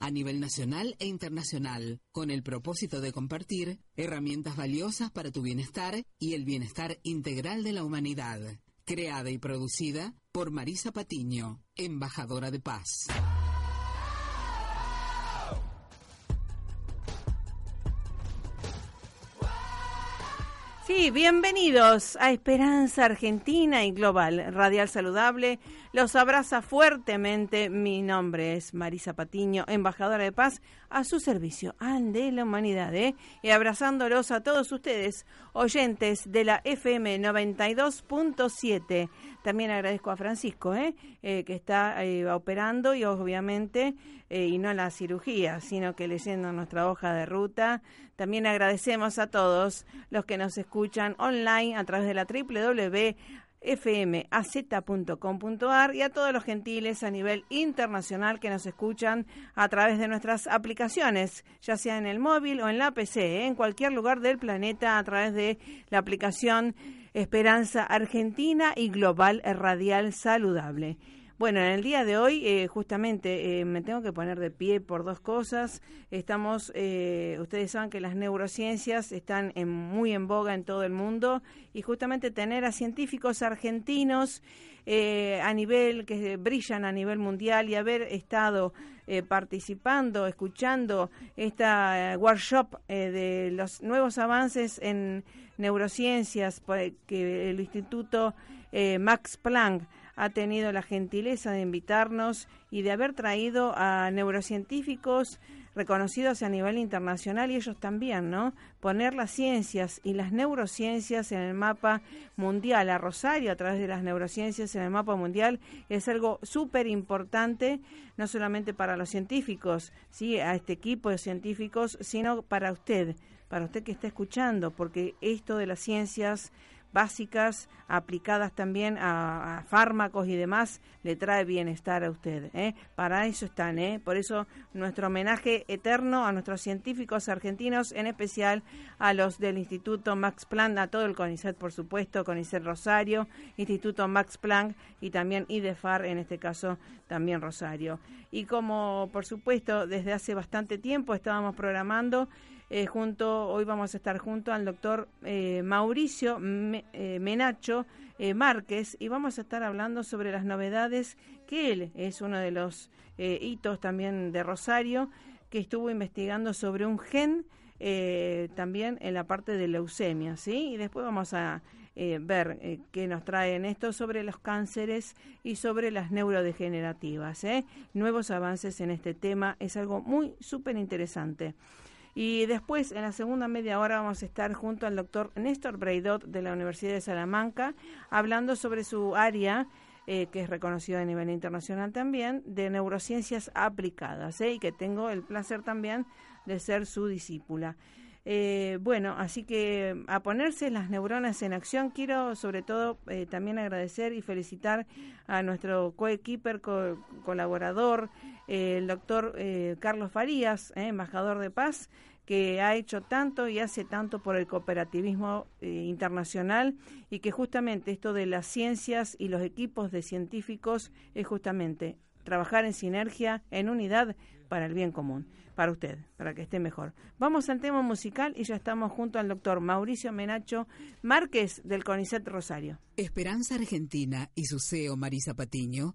a nivel nacional e internacional, con el propósito de compartir herramientas valiosas para tu bienestar y el bienestar integral de la humanidad. Creada y producida por Marisa Patiño, embajadora de paz. Sí, bienvenidos a Esperanza Argentina y Global, Radial Saludable. Los abraza fuertemente. Mi nombre es Marisa Patiño, embajadora de paz, a su servicio, de la humanidad, ¿eh? y abrazándolos a todos ustedes, oyentes de la FM 92.7. También agradezco a Francisco, ¿eh? eh que está eh, operando y obviamente, eh, y no la cirugía, sino que leyendo nuestra hoja de ruta. También agradecemos a todos los que nos escuchan online a través de la www.fmaz.com.ar y a todos los gentiles a nivel internacional que nos escuchan a través de nuestras aplicaciones, ya sea en el móvil o en la PC, en cualquier lugar del planeta a través de la aplicación Esperanza Argentina y Global Radial Saludable. Bueno, en el día de hoy, eh, justamente, eh, me tengo que poner de pie por dos cosas. Estamos, eh, ustedes saben que las neurociencias están muy en boga en todo el mundo y justamente tener a científicos argentinos a nivel, que brillan a nivel mundial y haber estado participando, escuchando esta workshop de los nuevos avances en neurociencias que el Instituto Max Planck ha tenido la gentileza de invitarnos y de haber traído a neurocientíficos reconocidos a nivel internacional y ellos también, ¿no? Poner las ciencias y las neurociencias en el mapa mundial, a Rosario a través de las neurociencias en el mapa mundial, es algo súper importante, no solamente para los científicos, sí, a este equipo de científicos, sino para usted, para usted que está escuchando, porque esto de las ciencias básicas aplicadas también a, fármacos y demás le trae bienestar a usted. ¿eh? Para eso están, ¿eh? por eso nuestro homenaje eterno a nuestros científicos argentinos, en especial a los del Instituto Max Planck, a todo el CONICET, por supuesto, CONICET Rosario, Instituto Max Planck y también IDEFAR, en este caso también Rosario. Y como, por supuesto, desde hace bastante tiempo estábamos programando eh, junto, hoy vamos a estar junto al doctor eh, Mauricio eh, Menacho Márquez y vamos a estar hablando sobre las novedades que él es uno de los hitos también de Rosario que estuvo investigando sobre un gen también en la parte de leucemia, ¿sí? Y después vamos a ver qué nos traen esto sobre los cánceres y sobre las neurodegenerativas. Nuevos avances en este tema es algo muy súper interesante. Y después, en la segunda media hora, vamos a estar junto al doctor Néstor Breidot de la Universidad de Salamanca, hablando sobre su área, eh, que es reconocida a nivel internacional también, de neurociencias aplicadas, ¿eh? y que tengo el placer también de ser su discípula. Eh, bueno, así que a ponerse las neuronas en acción, quiero sobre todo también agradecer y felicitar a nuestro coequiper, colaborador, el doctor Carlos Farías, embajador de paz, que ha hecho tanto y hace tanto por el cooperativismo eh, internacional y que justamente esto de las ciencias y los equipos de científicos es justamente trabajar en sinergia, en unidad para el bien común, para usted, para que esté mejor. Vamos al tema musical y ya estamos junto al doctor Mauricio Menacho Márquez del CONICET Rosario. Esperanza Argentina y su CEO Marisa Patiño,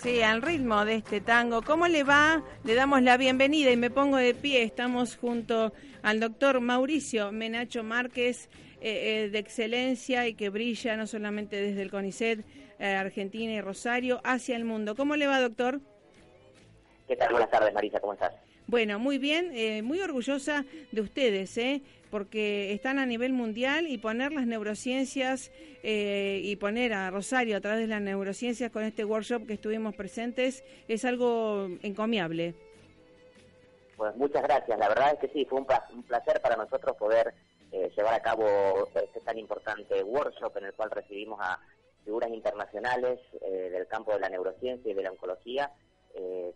Sí, al ritmo de este tango. ¿Cómo le va? Le damos la bienvenida y me pongo de pie. Estamos junto al doctor Mauricio Menacho Márquez, eh, eh, de excelencia y que brilla no solamente desde el CONICET, eh, Argentina y Rosario, hacia el mundo. ¿Cómo le va, doctor? ¿Qué tal? Buenas tardes, Marisa. ¿Cómo estás? Bueno, muy bien, muy orgullosa de ustedes, ¿eh? Porque están a nivel mundial y poner las neurociencias eh, y poner a Rosario a través de las neurociencias con este workshop que estuvimos presentes es algo encomiable. Pues muchas gracias, la verdad es que sí, fue un, placer para nosotros poder eh, llevar a cabo este tan importante workshop en el cual recibimos a figuras internacionales eh, del campo de la neurociencia y de la oncología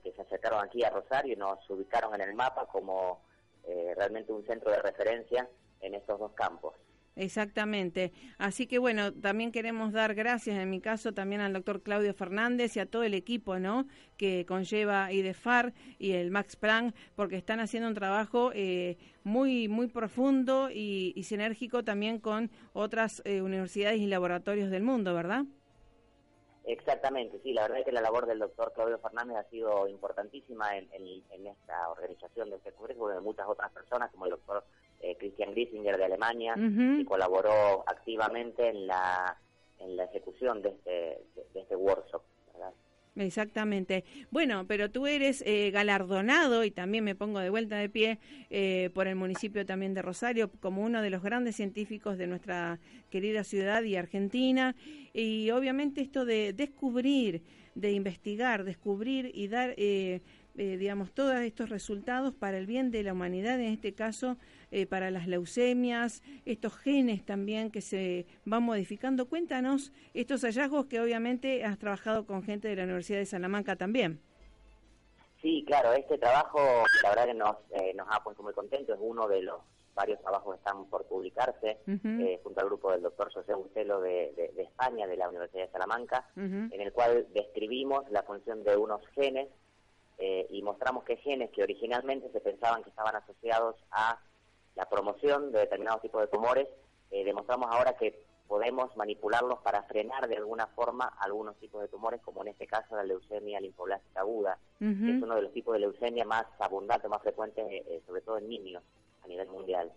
que se acercaron aquí a Rosario y nos ubicaron en el mapa como eh, realmente un centro de referencia en estos dos campos. Exactamente. Así que bueno, también queremos dar gracias en mi caso también al doctor Claudio Fernández y a todo el equipo, ¿no? Que conlleva IDEFAR y el Max Planck, porque están haciendo un trabajo eh, muy muy profundo y, sinérgico también con otras eh, universidades y laboratorios del mundo, ¿verdad? Exactamente, sí, la verdad es que la labor del doctor Claudio Fernández ha sido importantísima en, esta organización de este congreso, de muchas otras personas, como el doctor eh, Christian Grisinger de Alemania, que colaboró activamente en la, en la ejecución de este, de este workshop. Exactamente. Bueno, pero tú eres eh, galardonado y también me pongo de vuelta de pie eh, por el municipio también de Rosario como uno de los grandes científicos de nuestra querida ciudad y Argentina. Y obviamente esto de descubrir, de investigar, descubrir y dar, eh, digamos, todos estos resultados para el bien de la humanidad, en este caso eh, para las leucemias, estos genes también que se van modificando. Cuéntanos estos hallazgos que obviamente has trabajado con gente de la Universidad de Salamanca también. Sí, claro, este trabajo la verdad que nos, eh, nos ha puesto muy contentos, es uno de los varios trabajos que están por publicarse eh, junto al grupo del doctor José Bustelo de, España, de la Universidad de Salamanca, en el cual describimos la función de unos genes y mostramos que genes que originalmente se pensaban que estaban asociados a la promoción de determinados tipos de tumores, eh, demostramos ahora que podemos manipularlos para frenar de alguna forma algunos tipos de tumores, como en este caso la leucemia linfoblástica aguda, que es uno de los tipos de leucemia más abundantes, más frecuentes, eh, eh, sobre todo en niños a nivel mundial.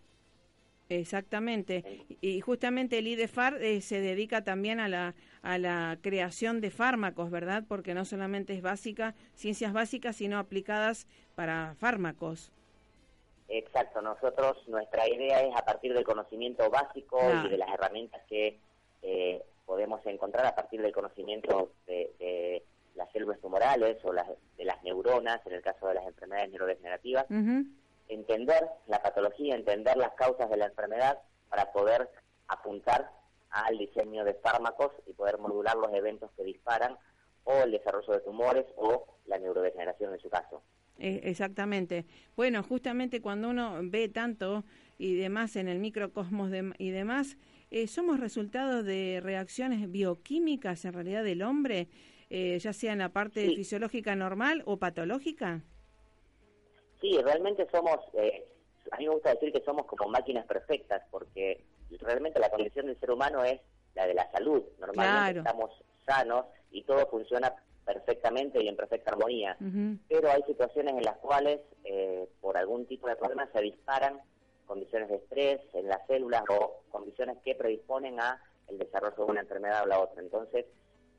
Exactamente. Y justamente el IDEFAR se dedica también a la, a la creación de fármacos, ¿verdad? Porque no solamente es básica, ciencias básicas, sino aplicadas para fármacos. Exacto, nosotros nuestra idea es a partir del conocimiento básico y de las herramientas que eh, podemos encontrar a partir del conocimiento de, las células tumorales o las, de las neuronas, en el caso de las enfermedades neurodegenerativas, entender la patología, entender las causas de la enfermedad para poder apuntar al diseño de fármacos y poder modular los eventos que disparan o el desarrollo de tumores o la neurodegeneración en su caso. Eh, exactamente. Bueno, justamente cuando uno ve tanto y demás en el microcosmos y demás, eh, somos resultados de reacciones bioquímicas en realidad del hombre, eh, ya sea en la parte fisiológica normal o patológica. Sí, realmente somos, a mí me gusta decir que somos como máquinas perfectas, porque realmente la condición del ser humano es la de la salud. Normalmente estamos sanos y todo funciona perfectamente y en perfecta armonía, pero hay situaciones en las cuales eh, por algún tipo de problema se disparan condiciones de estrés en las células o condiciones que predisponen a el desarrollo de una enfermedad o la otra. Entonces,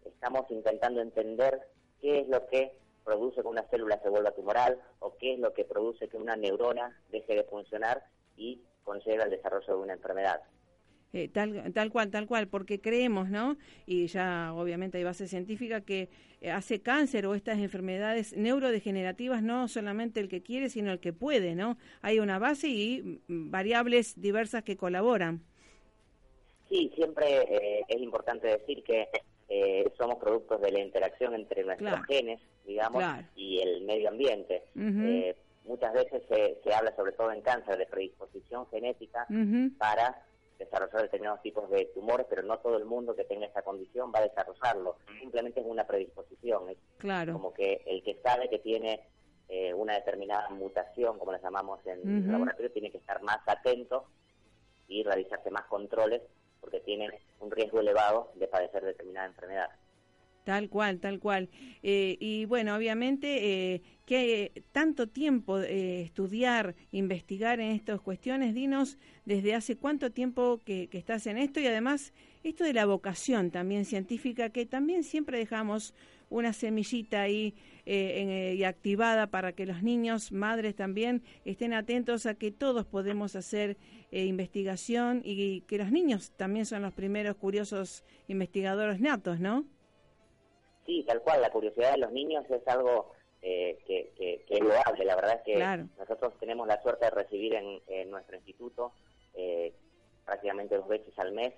estamos intentando entender qué es lo que produce que una célula se vuelva tumoral o qué es lo que produce que una neurona deje de funcionar y conlleva el desarrollo de una enfermedad. Eh, tal, tal cual, tal cual, porque creemos, ¿no? Y ya obviamente hay base científica que eh, hace cáncer o estas enfermedades neurodegenerativas no solamente el que quiere, sino el que puede, ¿no? Hay una base y mm, variables diversas que colaboran. Sí, siempre eh, es importante decir que eh, somos productos de la interacción entre nuestros genes, digamos, y el medio ambiente. eh, muchas veces se, se, habla, sobre todo en cáncer, de predisposición genética para desarrollar determinados tipos de tumores, pero no todo el mundo que tenga esa condición va a desarrollarlo. Simplemente es una predisposición. Es claro. como que el que sabe que tiene eh, una determinada mutación, como la llamamos en el laboratorio, tiene que estar más atento y realizarse más controles porque tienen un riesgo elevado de padecer determinada enfermedad. Tal cual, tal cual. Eh, y bueno, obviamente, eh, que tanto tiempo eh, estudiar, investigar en estas cuestiones, dinos desde hace cuánto tiempo que, estás en esto y además esto de la vocación también científica, que también siempre dejamos una semillita ahí eh, en, eh, y activada para que los niños, madres también, estén atentos a que todos podemos hacer investigación y que los niños también son los primeros curiosos investigadores natos, ¿no? Sí, tal cual, la curiosidad de los niños es algo eh, que, que, que, es loable. La verdad es que claro. nosotros tenemos la suerte de recibir en, en nuestro instituto eh, prácticamente dos veces al mes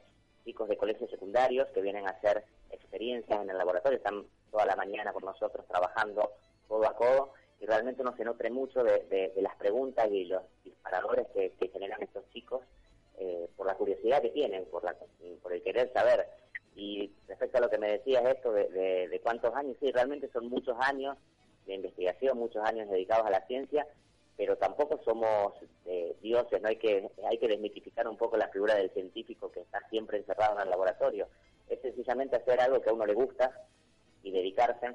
chicos de colegios secundarios que vienen a hacer experiencias en el laboratorio, están toda la mañana con nosotros trabajando codo a codo y realmente uno se nutre mucho de, de, de las preguntas y los disparadores que, que generan estos chicos eh, por la curiosidad que tienen, por, la, por el querer saber. Y respecto a lo que me decías esto de, de, cuántos años, sí, realmente son muchos años de investigación, muchos años dedicados a la ciencia, pero tampoco somos eh, dioses, no hay que hay que desmitificar un poco la figura del científico que está siempre encerrado en el laboratorio. Es sencillamente hacer algo que a uno le gusta y dedicarse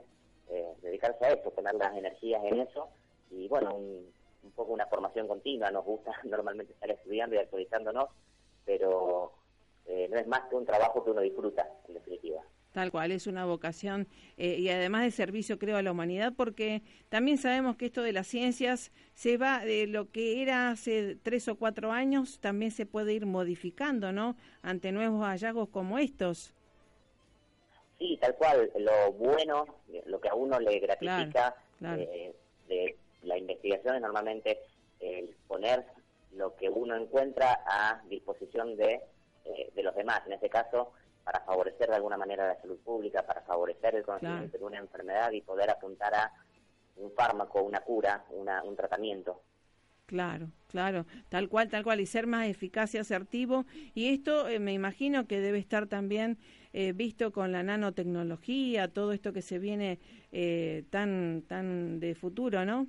eh, dedicarse a eso, poner las energías en eso y bueno, un, un poco una formación continua. Nos gusta normalmente estar estudiando y actualizándonos, pero eh, no es más que un trabajo que uno disfruta, en definitiva. Tal cual, es una vocación eh, y además de servicio, creo, a la humanidad, porque también sabemos que esto de las ciencias se va de lo que era hace tres o cuatro años, también se puede ir modificando, ¿no? Ante nuevos hallazgos como estos. Sí, tal cual. Lo bueno, lo que a uno le gratifica claro, claro. Eh, de la investigación es normalmente el poner lo que uno encuentra a disposición de, eh, de los demás. En este caso, para favorecer de alguna manera la salud pública, para favorecer el conocimiento claro. de una enfermedad y poder apuntar a un fármaco, una cura, una, un tratamiento. Claro, claro, tal cual, tal cual, y ser más eficaz y asertivo. Y esto eh, me imagino que debe estar también eh, visto con la nanotecnología, todo esto que se viene eh, tan, tan de futuro, ¿no?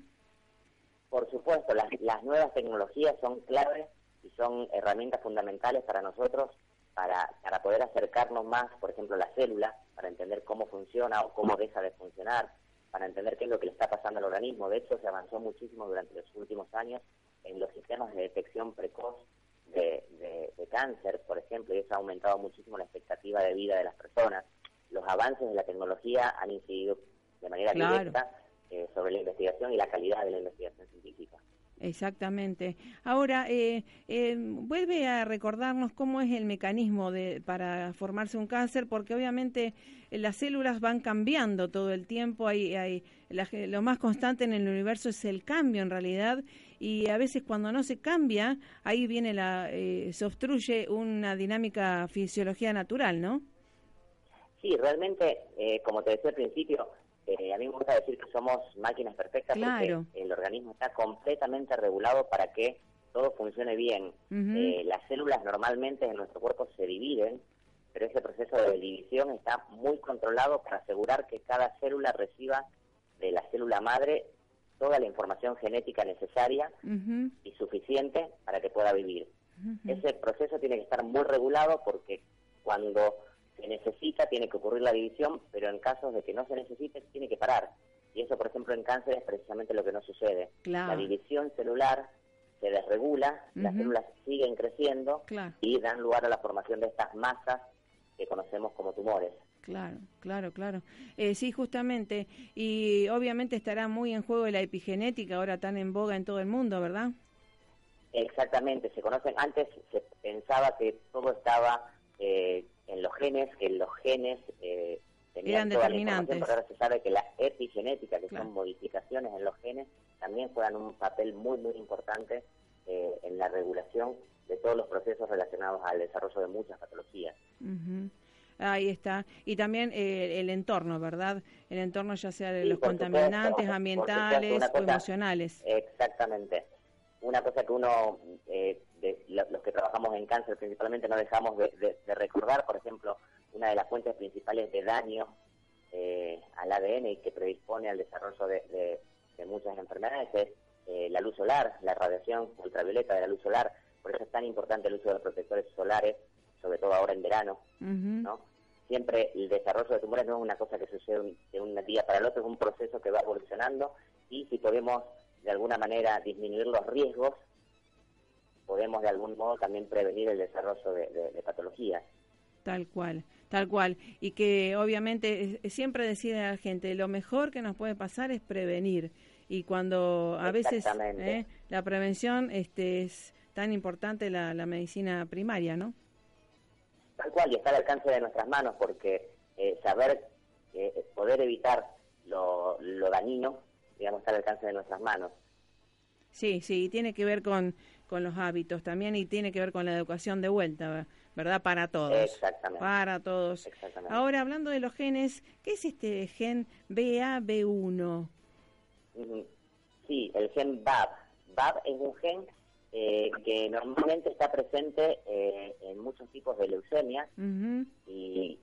Por supuesto, las, las nuevas tecnologías son claves y son herramientas fundamentales para nosotros para, para poder acercarnos más, por ejemplo, a la célula, para entender cómo funciona o cómo deja de funcionar, para entender qué es lo que le está pasando al organismo. De hecho, se avanzó muchísimo durante los últimos años en los sistemas de detección precoz de, de, de cáncer, por ejemplo, y eso ha aumentado muchísimo la expectativa de vida de las personas. Los avances de la tecnología han incidido de manera claro. directa eh, sobre la investigación y la calidad de la investigación científica. Exactamente. Ahora, eh, eh, vuelve a recordarnos cómo es el mecanismo de, para formarse un cáncer, porque obviamente las células van cambiando todo el tiempo. Hay, hay la, lo más constante en el universo es el cambio, en realidad, y a veces cuando no se cambia, ahí viene la, eh, se obstruye una dinámica fisiología natural, ¿no? Sí, realmente, eh, como te decía al principio, eh, a mí me gusta decir que somos máquinas perfectas claro. porque el organismo está completamente regulado para que todo funcione bien. Uh -huh. eh, las células normalmente en nuestro cuerpo se dividen, pero ese proceso de división está muy controlado para asegurar que cada célula reciba de la célula madre toda la información genética necesaria uh -huh. y suficiente para que pueda vivir. Uh -huh. Ese proceso tiene que estar muy regulado porque cuando se necesita, tiene que ocurrir la división, pero en casos de que no se necesite, tiene que parar. Y eso, por ejemplo, en cáncer es precisamente lo que no sucede. Claro. La división celular se desregula, uh -huh. las células siguen creciendo claro. y dan lugar a la formación de estas masas que conocemos como tumores. Claro, claro, claro. Eh, sí, justamente. Y obviamente estará muy en juego la epigenética, ahora tan en boga en todo el mundo, ¿verdad? Exactamente, se conocen, antes se pensaba que todo estaba eh, en los genes, que los genes eh, tenían toda determinantes. pero ahora se sabe que la epigenética, que son modificaciones en los genes, también juegan un papel muy, muy importante eh, en la regulación de todos los procesos relacionados al desarrollo de muchas patologías. Ahí está. Y también eh, el entorno, ¿verdad? El entorno ya sea de los contaminantes ambientales o emocionales. Exactamente. Una cosa que uno, eh, de, los que trabajamos en cáncer principalmente, no dejamos de, recordar, por ejemplo, una de las fuentes principales de daño eh, al ADN y que predispone al desarrollo de, muchas enfermedades es la luz solar, la radiación ultravioleta de la luz solar. Por eso es tan importante el uso de protectores solares sobre todo ahora en verano, ¿no? Siempre el desarrollo de tumores no es una cosa que sucede de un día para el otro, es un proceso que va evolucionando y si podemos de alguna manera disminuir los riesgos, podemos de algún modo también prevenir el desarrollo de, patologías. Tal cual, tal cual. Y que obviamente siempre decide la gente, lo mejor que nos puede pasar es prevenir. Y cuando a veces ¿eh? la prevención este, es tan importante la, la medicina primaria, ¿no? Tal cual, y está al alcance de nuestras manos, porque eh, saber, eh, poder evitar lo, lo dañino, digamos, está al alcance de nuestras manos. Sí, sí, tiene que ver con, con los hábitos también y tiene que ver con la educación de vuelta, ¿verdad? Para todos. Exactamente. Para todos. Ahora, hablando de los genes, ¿qué es este gen BAB1? Sí, el gen BAB. BAB es un gen eh, que normalmente está presente eh, en muchos tipos de leucemia y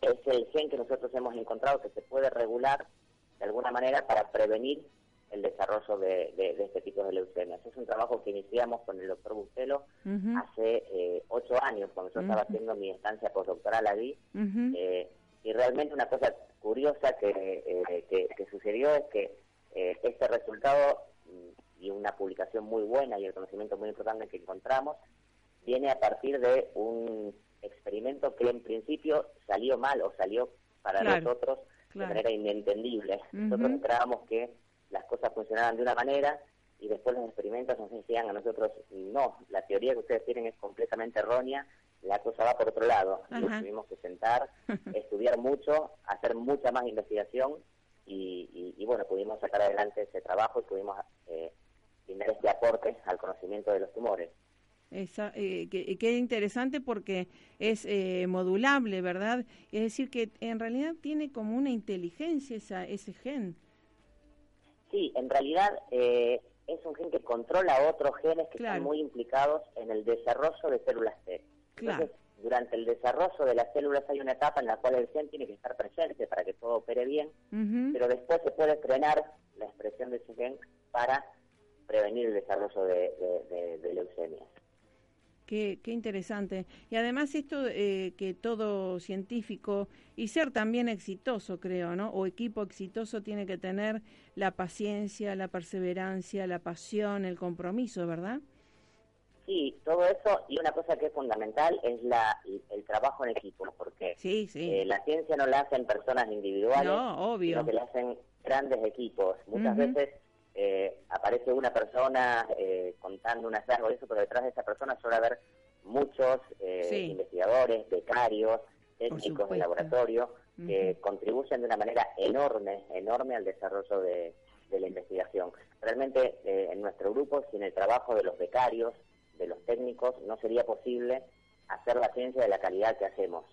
es el gen que nosotros hemos encontrado que se puede regular de alguna manera para prevenir el desarrollo de, este tipo de leucemias. Es un trabajo que iniciamos con el doctor Bustelo hace eh, ocho años, cuando yo estaba haciendo mi estancia postdoctoral allí, y realmente una cosa curiosa que, que sucedió es que este resultado y una publicación muy buena y el conocimiento muy importante que encontramos, viene a partir de un experimento que en principio salió mal o salió para nosotros de manera inentendible. Nosotros esperábamos que las cosas funcionaran de una manera y después los experimentos nos decían a nosotros, no, la teoría que ustedes tienen es completamente errónea, la cosa va por otro lado. tuvimos que sentar, estudiar mucho, hacer mucha más investigación y, y, bueno, pudimos sacar adelante ese trabajo y pudimos eh, este aporte al conocimiento de los tumores. Esa, eh, que, interesante porque es eh, modulable, ¿verdad? Es decir, que en realidad tiene como una inteligencia esa, ese gen. Sí, en realidad eh, es un gen que controla otros genes que están muy implicados en el desarrollo de células T. Entonces, durante el desarrollo de las células hay una etapa en la cual el gen tiene que estar presente para que todo opere bien, pero después se puede frenar la expresión de ese gen para prevenir el desarrollo de, de, leucemia. Qué, qué, interesante. Y además esto eh, que todo científico y ser también exitoso, creo, ¿no? O equipo exitoso tiene que tener la paciencia, la perseverancia, la pasión, el compromiso, ¿verdad? Sí, todo eso y una cosa que es fundamental es la, el trabajo en equipo, porque sí, eh, la ciencia no la hacen personas individuales, no, obvio. sino que la hacen grandes equipos. Muchas veces eh, aparece una persona eh, contando un hallazgo de eso, pero detrás de esa persona suele haber muchos eh, investigadores, becarios, técnicos de laboratorio que contribuyen de una manera enorme, enorme al desarrollo de, la investigación. Realmente en nuestro grupo, sin el trabajo de los becarios, de los técnicos, no sería posible hacer la ciencia de la calidad que hacemos.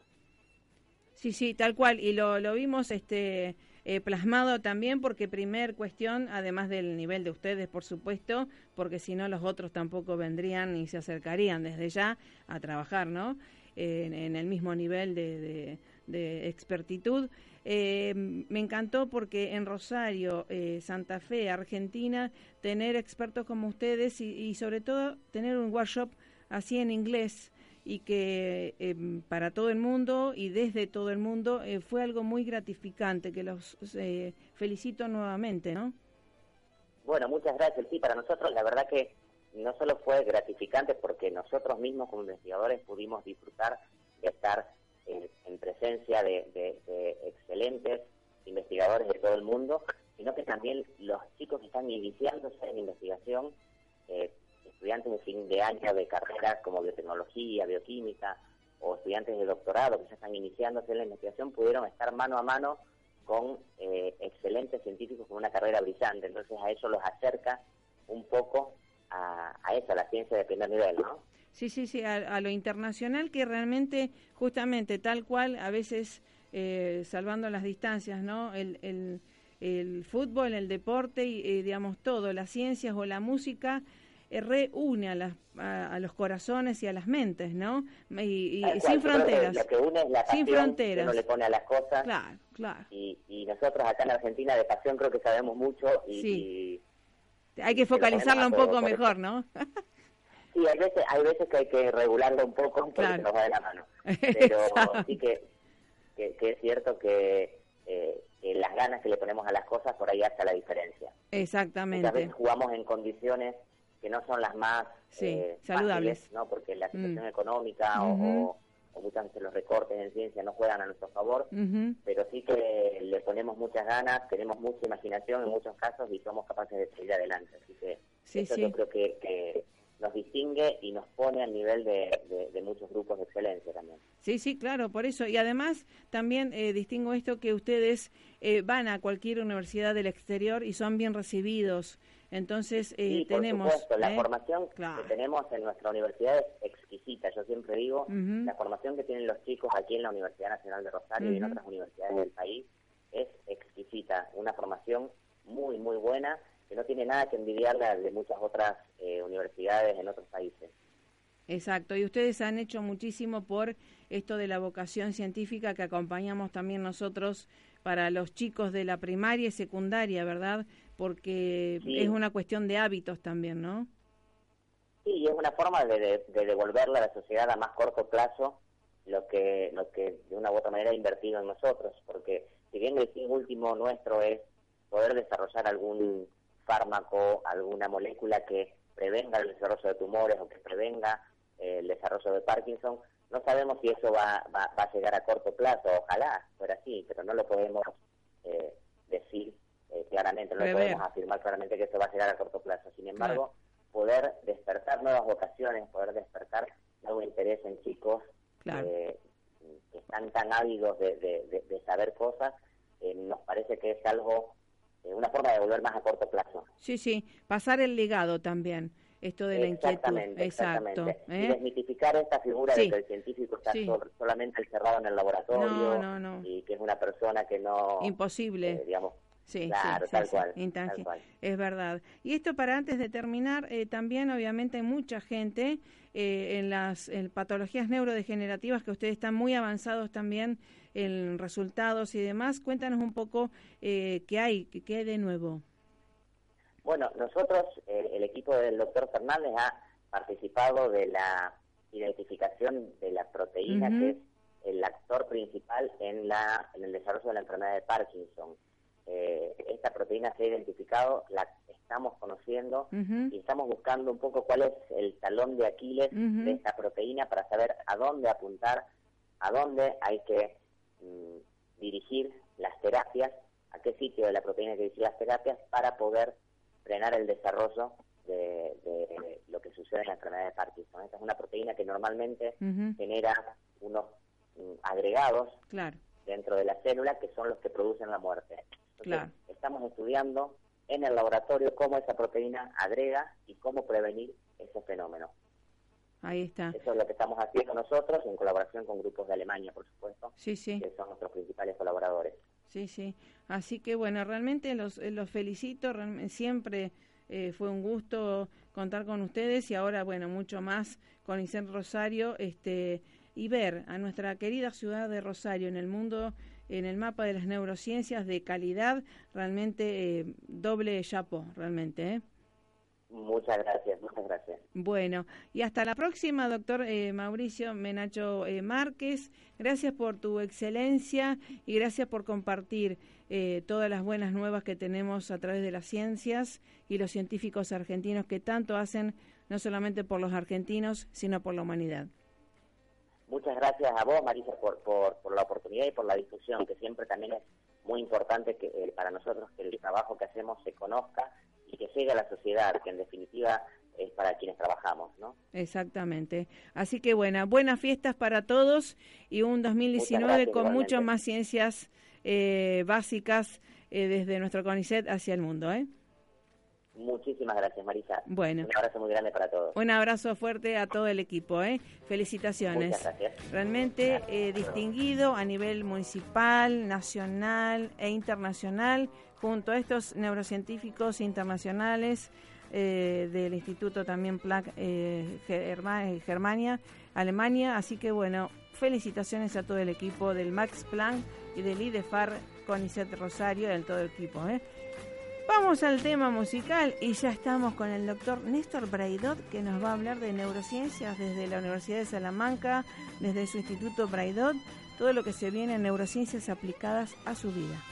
Sí, sí, tal cual. Y lo, lo vimos este, eh, plasmado también porque primer cuestión, además del nivel de ustedes, por supuesto, porque si no los otros tampoco vendrían y se acercarían desde ya a trabajar, ¿no? en, el mismo nivel de, expertitud. Eh, me encantó porque en Rosario, eh, Santa Fe, Argentina, tener expertos como ustedes y sobre todo tener un workshop así en inglés y que em, para todo el mundo y desde todo el mundo eh, fue algo muy gratificante, que los eh, felicito nuevamente, ¿no? Bueno, muchas gracias. Sí, para nosotros la verdad que no solo fue gratificante porque nosotros mismos como investigadores pudimos disfrutar de estar en, presencia de, excelentes investigadores de todo el mundo, sino que también los chicos que están iniciándose en investigación eh, estudiantes de fin de año de carreras como biotecnología, bioquímica o estudiantes de doctorado que ya están iniciándose en la investigación pudieron estar mano a mano con eh, excelentes científicos con una carrera brillante. Entonces a eso los acerca un poco a, a eso, a la ciencia de primer nivel, ¿no? Sí, sí, sí, a, lo internacional que realmente, justamente tal cual, a veces eh, salvando las distancias, ¿no? El, el, el fútbol, el deporte y, eh, digamos, todo, las ciencias o la música reúne a, las, a, los corazones y a las mentes, ¿no? Y, sin fronteras. Lo que une es la sin fronteras. Que uno le pone a las cosas. Claro, claro. Y, y nosotros acá en Argentina de pasión creo que sabemos mucho y... Sí. hay que focalizarla un poco mejor, ¿no? Sí, hay veces, hay veces que hay que regularlo un poco porque claro. nos va de la mano. Pero sí que, que, es cierto que, eh, las ganas que le ponemos a las cosas por ahí hace la diferencia. Exactamente. Muchas veces jugamos en condiciones que no son las más eh, saludables, ¿no? Porque la situación mm. económica o, o, muchas veces los recortes en ciencia no juegan a nuestro favor, pero sí que le ponemos muchas ganas, tenemos mucha imaginación en muchos casos y somos capaces de seguir adelante. Así que eso yo creo que, que nos distingue y nos pone al nivel de, muchos grupos de excelencia también. Sí, sí, claro, por eso. Y además también eh, distingo esto que ustedes eh, van a cualquier universidad del exterior y son bien recibidos. Entonces eh, tenemos... Supuesto, la formación que tenemos en nuestra universidad es exquisita. Yo siempre digo, la formación que tienen los chicos aquí en la Universidad Nacional de Rosario y en otras universidades del país es exquisita. Una formación muy, muy buena que no tiene nada que envidiarle de muchas otras eh, universidades en otros países. Exacto, y ustedes han hecho muchísimo por esto de la vocación científica que acompañamos también nosotros para los chicos de la primaria y secundaria, ¿verdad? Porque es una cuestión de hábitos también, ¿no? Sí, es una forma de, devolverle a la sociedad a más corto plazo lo que, lo que de una u otra manera ha invertido en nosotros, porque si bien el fin último nuestro es poder desarrollar algún fármaco, alguna molécula que prevenga el desarrollo de tumores o que prevenga eh, el desarrollo de Parkinson. No sabemos si eso va, va, a llegar a corto plazo, ojalá fuera así, pero no lo podemos eh, decir eh, claramente, no podemos afirmar claramente que eso va a llegar a corto plazo. Sin embargo, poder despertar nuevas vocaciones, poder despertar nuevo interés en chicos que están tan ávidos de, de saber cosas, nos parece que es algo eh, una forma de volver más a corto plazo. Sí, sí, pasar el legado también, esto de la inquietud. Exacto. Y ¿eh? desmitificar esta figura de que el científico está solamente encerrado en el laboratorio y que es una persona que no... Imposible. Eh, digamos, Sí, claro, tal, cual, Es verdad. Y esto para antes de terminar, también obviamente hay mucha gente en las patologías neurodegenerativas que ustedes están muy avanzados también en resultados y demás. Cuéntanos un poco eh, qué hay, qué hay de nuevo. Bueno, nosotros, eh, el equipo del doctor Fernández ha participado de la identificación de la proteína que es el actor principal en, la, en el desarrollo de la enfermedad de Parkinson. Eh, esta proteína se ha identificado, la estamos conociendo y estamos buscando un poco cuál es el talón de Aquiles de esta proteína para saber a dónde apuntar, a dónde hay que Mm, dirigir las terapias, a qué sitio de la proteína hay que dirigir las terapias para poder frenar el desarrollo de, lo que sucede en la enfermedad de Parkinson. Esta es una proteína que normalmente genera unos mm, agregados dentro de la célula que son los que producen la muerte. Estamos estudiando en el laboratorio cómo esa proteína agrega y cómo prevenir ese fenómeno. Ahí está. Eso es lo que estamos haciendo nosotros en colaboración con grupos de Alemania, por supuesto. Sí, sí. Que son nuestros principales colaboradores. Sí, sí. Así que bueno, realmente los, eh, los felicito. Siempre eh, fue un gusto contar con ustedes y ahora, bueno, mucho más con Isen Rosario este, y ver a nuestra querida ciudad de Rosario en el mundo, en el mapa de las neurociencias de calidad, realmente eh, doble chapo, realmente. ¿eh? Muchas gracias, muchas gracias. Bueno, y hasta la próxima, doctor eh, Mauricio Menacho eh, Márquez. Gracias por tu excelencia y gracias por compartir eh, todas las buenas nuevas que tenemos a través de las ciencias y los científicos argentinos que tanto hacen, no solamente por los argentinos, sino por la humanidad. Muchas gracias a vos, Marisa, por, por, por la oportunidad y por la difusión, que siempre también es muy importante que para nosotros que el trabajo que hacemos se conozca y que llegue a la sociedad, que en definitiva es para quienes trabajamos, ¿no? Exactamente. Así que bueno, buenas fiestas para todos y un 2019 con muchas más ciencias eh, básicas eh, desde nuestro CONICET hacia el mundo, ¿eh? Muchísimas gracias, Marisa. Bueno. Un abrazo muy grande para todos. Un abrazo fuerte a todo el equipo, ¿eh? Felicitaciones. Muchas gracias. Realmente eh, distinguido a nivel municipal, nacional e internacional, junto a estos neurocientíficos internacionales eh, del Instituto también Planck eh, Germania, Alemania. Así que bueno, felicitaciones a todo el equipo del Max Planck y del IDEFAR CONICET Rosario, y todo el equipo, ¿eh? Vamos al tema musical y ya estamos con el doctor Néstor Braidot que nos va a hablar de neurociencias desde la Universidad de Salamanca, desde su Instituto Braidot, todo lo que se viene en neurociencias aplicadas a su vida.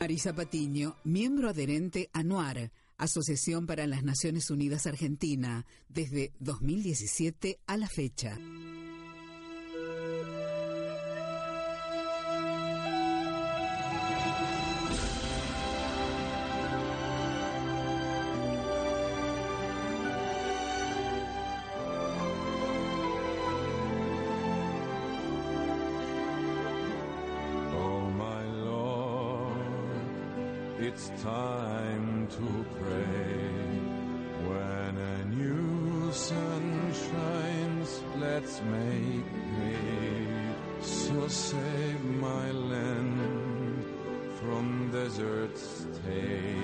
Marisa Patiño, miembro adherente a NUAR, Asociación para las Naciones Unidas Argentina, desde 2017 a la fecha. to pray. When a new sun shines, let's make hay. So save my land from desert's tale.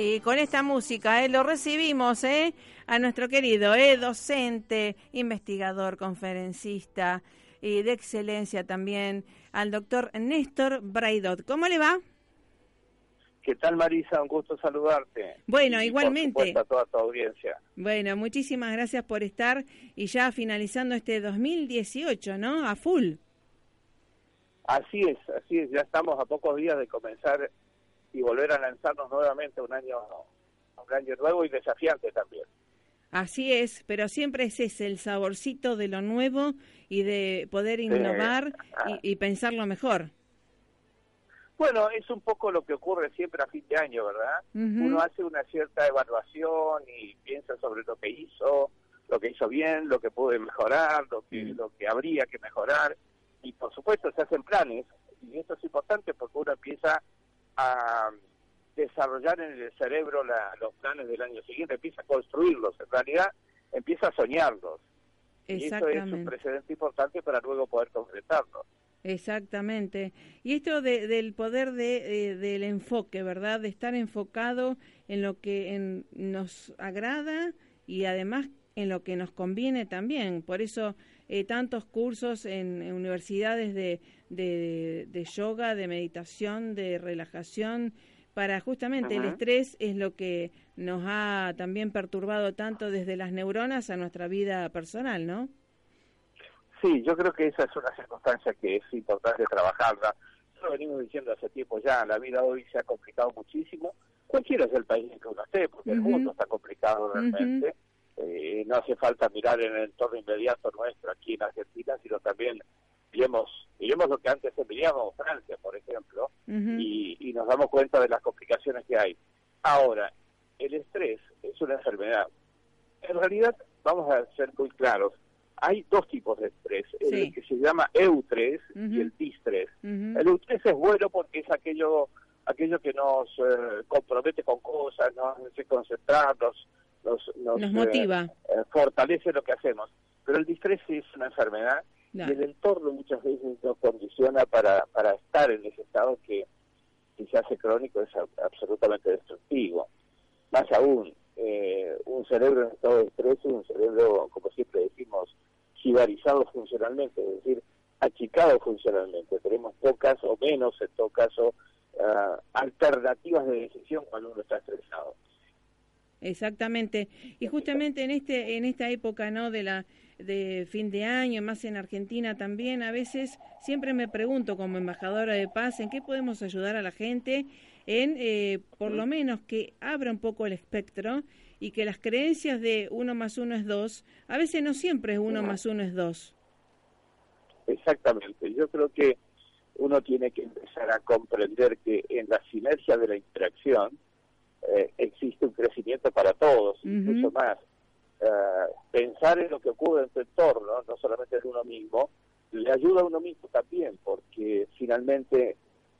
Sí, con esta música, ¿eh? lo recibimos, ¿eh? A nuestro querido, ¿eh? Docente, investigador, conferencista y de excelencia también, al doctor Néstor Braidot. ¿Cómo le va? ¿Qué tal, Marisa? Un gusto saludarte. Bueno, igualmente. a toda tu audiencia. Bueno, muchísimas gracias por estar y ya finalizando este 2018, ¿no? A full. Así es, así es. Ya estamos a pocos días de comenzar y volver a lanzarnos nuevamente un año, un año nuevo y desafiante también. Así es, pero siempre es ese el saborcito de lo nuevo y de poder innovar y, pensar lo mejor. Bueno, es un poco lo que ocurre siempre a fin de año, ¿verdad? Uno hace una cierta evaluación y piensa sobre lo que hizo, lo que hizo bien, lo que puede mejorar, lo que, mm. lo que habría que mejorar. Y por supuesto se hacen planes, y esto es importante porque uno empieza a desarrollar en el cerebro los planes del año siguiente, empieza a construirlos, en realidad empieza a soñarlos. Y eso es un precedente importante para luego poder concretarlos. Exactamente. Y esto del poder de, del enfoque, ¿verdad? De estar enfocado en lo que nos agrada y además en lo que nos conviene también. Por eso eh, tantos cursos en, universidades de, de, yoga, de meditación, de relajación, para justamente el estrés es lo que nos ha también perturbado tanto desde las neuronas a nuestra vida personal, ¿no? Sí, yo creo que esa es una circunstancia que es importante trabajarla. Lo venimos diciendo hace tiempo ya, la vida hoy se ha complicado muchísimo. Cualquiera es el país en que uno esté, porque el mundo está complicado realmente. Eh, no hace falta mirar en el entorno inmediato nuestro aquí en Argentina, sino también vemos, vemos lo que antes enviábamos Francia, por ejemplo, y, y nos damos cuenta de las complicaciones que hay. Ahora, el estrés es una enfermedad. En realidad, vamos a ser muy claros, hay dos tipos de estrés, el que se llama eustrés y el distrés. El eustrés es bueno porque es aquello aquello que nos eh, compromete con cosas, nos hace concentrarnos, nos, nos, nos motiva, eh, eh, fortalece lo que hacemos. Pero el distrés es una enfermedad y el entorno muchas veces nos condiciona para, para estar en ese estado que si se hace crónico es absolutamente destructivo. Más aún, un cerebro en estado de estrés es un cerebro, como siempre decimos, jibarizado funcionalmente, es decir, achicado funcionalmente. Tenemos pocas o menos, en todo caso, uh, alternativas de decisión cuando uno está estresado. Exactamente. Y justamente en este en esta época, ¿no? de la de fin de año, más en Argentina también, a veces siempre me pregunto como embajadora de paz, ¿en qué podemos ayudar a la gente en eh, por lo menos que abra un poco el espectro y que las creencias de uno más uno es dos, a veces no siempre es uno más uno es dos. Exactamente. Yo creo que uno tiene que empezar a comprender que en la sinergia de la interacción eh, existe un crecimiento para todos, mucho más. Eh, pensar en lo que ocurre en tu entorno, no solamente en uno mismo, le ayuda a uno mismo también, porque finalmente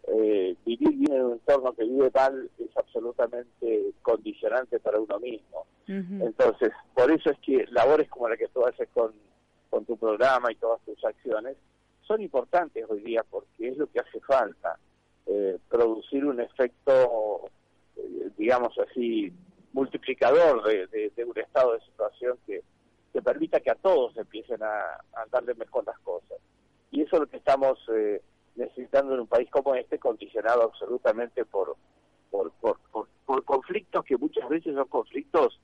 eh, vivir bien en un entorno que vive mal es absolutamente condicionante para uno mismo. Entonces, por eso es que labores como la que tú haces con, con tu programa y todas tus acciones son importantes hoy día porque es lo que hace falta, eh, producir un efecto, digamos así, multiplicador de, un estado de situación que, que permita que a todos empiecen a, a darle mejor las cosas. Y eso es lo que estamos eh, necesitando en un país como este, condicionado absolutamente por, por, por, por conflictos que muchas veces son conflictos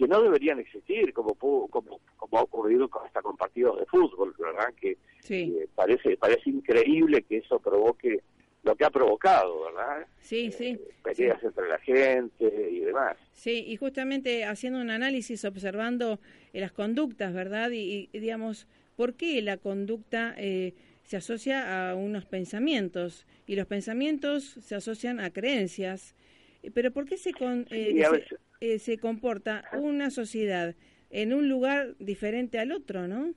que no deberían existir, como, como, como ha ocurrido con hasta con partidos de fútbol, ¿verdad? Que, parece, parece increíble que eso provoque lo que ha provocado, ¿verdad? Sí, eh, sí. Peleas entre la gente y demás. Sí, y justamente haciendo un análisis, observando eh, las conductas, ¿verdad? Y, digamos, ¿por qué la conducta eh, se asocia a unos pensamientos? Y los pensamientos se asocian a creencias. Pero ¿por qué se, con, eh, se comporta una sociedad en un lugar diferente al otro, ¿no?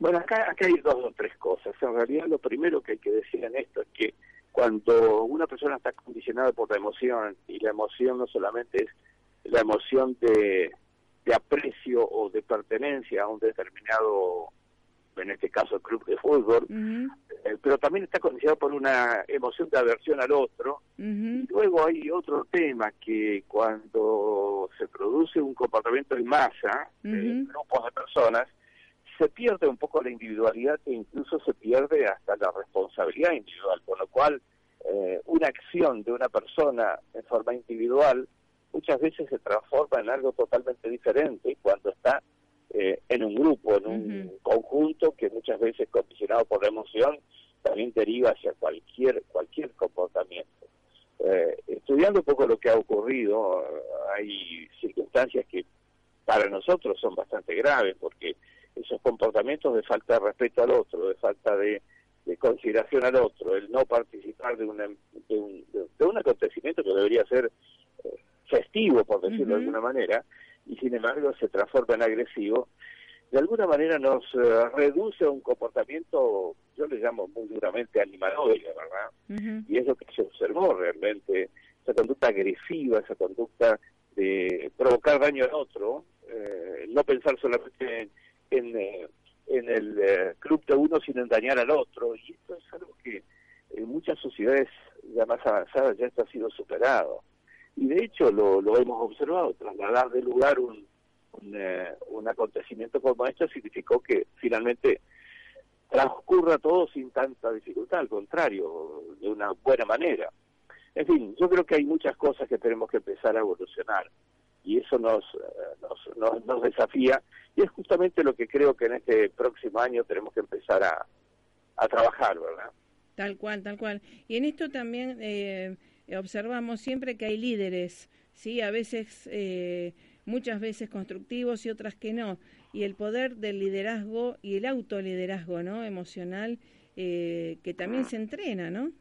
Bueno, acá, acá hay dos o tres cosas. En realidad lo primero que hay que decir en esto es que cuando una persona está condicionada por la emoción, y la emoción no solamente es la emoción de, de aprecio o de pertenencia a un determinado en este caso el club de fútbol, eh, pero también está condicionado por una emoción de aversión al otro. y luego hay otro tema que cuando se produce un comportamiento en masa, de grupos de personas, se pierde un poco la individualidad e incluso se pierde hasta la responsabilidad individual, con lo cual eh, una acción de una persona en forma individual muchas veces se transforma en algo totalmente diferente cuando está eh, en un grupo, en un conjunto que muchas veces condicionado por la emoción también deriva hacia cualquier cualquier comportamiento. Eh, estudiando un poco lo que ha ocurrido, hay circunstancias que para nosotros son bastante graves porque esos comportamientos de falta de respeto al otro, de falta de, consideración al otro, el no participar de, una, de, un, de, un acontecimiento que debería ser eh, festivo, por decirlo de alguna manera, y sin embargo se transforma en agresivo, de alguna manera nos eh, reduce a un comportamiento, yo le llamo muy duramente animaloide, ¿verdad? Y es lo que se observó realmente, esa conducta agresiva, esa conducta de provocar daño al otro, eh, no pensar solamente en, eh, en, el club de uno, sino en dañar al otro. Y esto es algo que en muchas sociedades ya más avanzadas ya esto ha sido superado y de hecho lo, lo hemos observado, trasladar de lugar un, eh, un, acontecimiento como este significó que finalmente transcurra todo sin tanta dificultad, al contrario, de una buena manera. En fin, yo creo que hay muchas cosas que tenemos que empezar a evolucionar y eso nos, eh, nos, nos, desafía y es justamente lo que creo que en este próximo año tenemos que empezar a, a trabajar, ¿verdad? Tal cual, tal cual. Y en esto también eh, observamos siempre que hay líderes, ¿sí? A veces, eh, muchas veces constructivos y otras que no. Y el poder del liderazgo y el autoliderazgo, ¿no? Emocional, eh, que también se entrena, ¿no?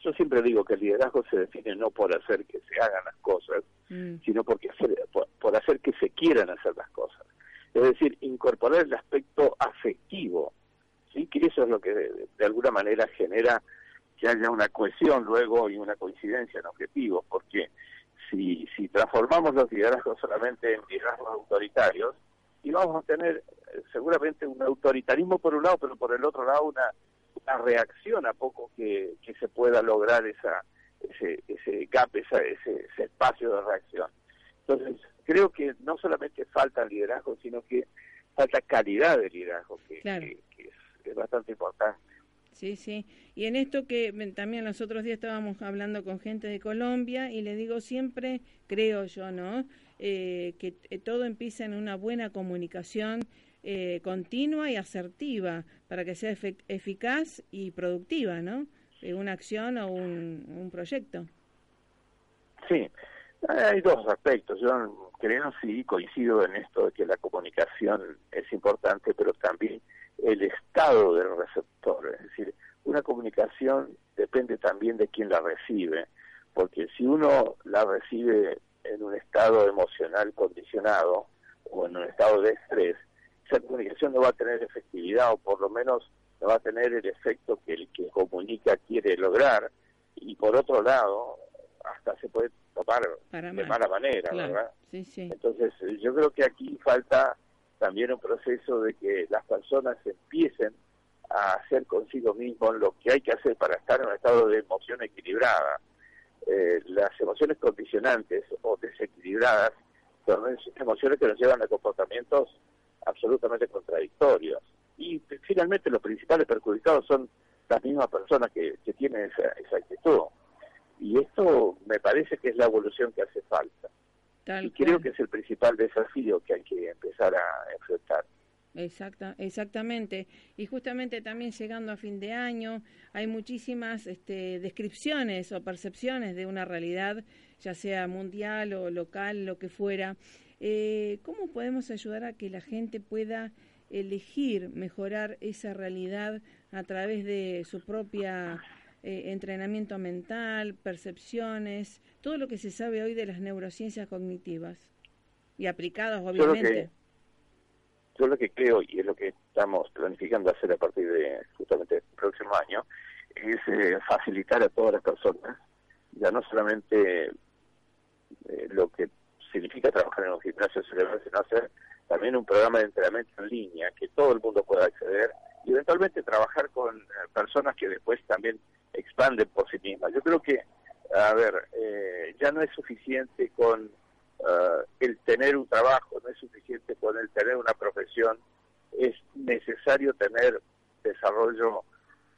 Yo siempre digo que el liderazgo se define no por hacer que se hagan las cosas, mm. sino porque hacer, por, hacer que se quieran hacer las cosas. Es decir, incorporar el aspecto afectivo, ¿sí? que eso es lo que de, alguna manera genera que haya una cohesión luego y una coincidencia en objetivos, porque si, si transformamos los liderazgos solamente en liderazgos autoritarios, y vamos a tener eh, seguramente un autoritarismo por un lado, pero por el otro lado una, una reacción a poco que, que se pueda lograr esa ese, ese gap, ese, ese espacio de reacción. Entonces, creo que no solamente falta liderazgo, sino que falta calidad de liderazgo, que, es, bastante importante. Sí, sí. Y en esto que también los otros días estábamos hablando con gente de Colombia y le digo siempre, creo yo, ¿no? Eh, que eh, todo empieza en una buena comunicación eh, continua y asertiva para que sea eficaz y productiva, ¿no? una acción o un, un proyecto. Sí, hay dos aspectos. Yo creo, sí, coincido en esto de que la comunicación es importante, pero también el estado del receptor. Es decir, una comunicación depende también de quien la recibe, porque si uno la recibe en un estado emocional condicionado o en un estado de estrés, esa comunicación no va a tener efectividad o por lo menos no va a tener el efecto que el que comunica quiere lograr. Y por otro lado, hasta se puede tomar de mala manera, ¿verdad? Entonces, yo creo que aquí falta también un proceso de que las personas empiecen a hacer consigo mismos lo que hay que hacer para estar en un estado de emoción equilibrada. Eh, las emociones condicionantes o desequilibradas son emociones que nos llevan a comportamientos absolutamente contradictorios. Y finalmente los principales perjudicados son las mismas personas que, tienen esa, esa actitud. Y esto me parece que es la evolución que hace falta. y creo que es el principal desafío que hay que empezar a enfrentar. Exacta, exactamente. Y justamente también llegando a fin de año, hay muchísimas este, descripciones o percepciones de una realidad, ya sea mundial o local, lo que fuera. Eh, ¿Cómo podemos ayudar a que la gente pueda elegir mejorar esa realidad a través de su propia eh, entrenamiento mental, percepciones, todo lo que se sabe hoy de las neurociencias cognitivas y aplicadas, obviamente. Yo lo que, creo, y es lo que estamos planificando hacer a partir de justamente el próximo año, es eh, facilitar a todas las personas, ya no solamente eh, lo que significa trabajar en un gimnasio cerebral, sino hacer también un programa de entrenamiento en línea que todo el mundo pueda acceder y eventualmente trabajar con personas que después también expanden por sí mismas. Yo creo que, a ver, eh, ya no es suficiente con eh, el tener un trabajo, no es suficiente con el tener una profesión, es necesario tener desarrollo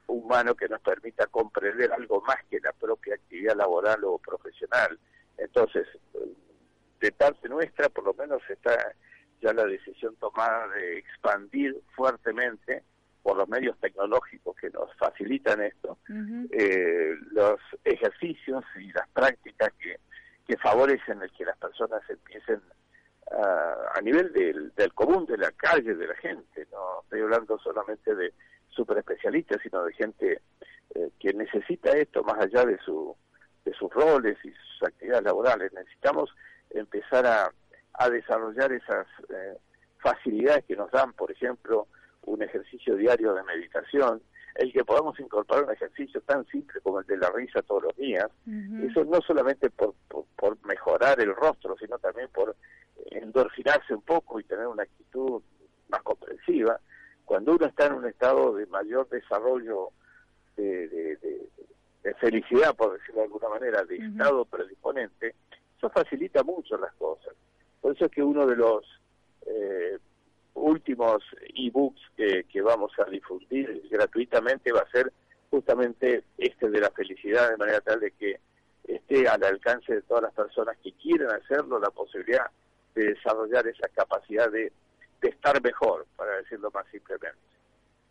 humano que nos permita comprender algo más que la propia actividad laboral o profesional. Entonces, de parte nuestra, por lo menos está ya la decisión tomada de expandir fuertemente por los medios tecnológicos que nos facilitan esto, eh, los ejercicios y las prácticas que, que favorecen el que las personas empiecen a, a nivel del, del común, de la calle, de la gente. No estoy hablando solamente de super especialistas, sino de gente eh, que necesita esto más allá de, su, de sus roles y sus actividades laborales. Necesitamos empezar a, a desarrollar esas eh, facilidades que nos dan, por ejemplo, un ejercicio diario de meditación, el que podamos incorporar un ejercicio tan simple como el de la risa todos los días, eso no solamente por, por, mejorar el rostro, sino también por endorfinarse un poco y tener una actitud más comprensiva, cuando uno está en un estado de mayor desarrollo de, de, felicidad, por decirlo de alguna manera, de estado predisponente, eso facilita mucho las cosas. Por eso es que uno de los eh, últimos e-books que, vamos a difundir gratuitamente va a ser justamente este de la felicidad, de manera tal de que esté al alcance de todas las personas que quieran hacerlo la posibilidad de desarrollar esa capacidad de, estar mejor, para decirlo más simplemente.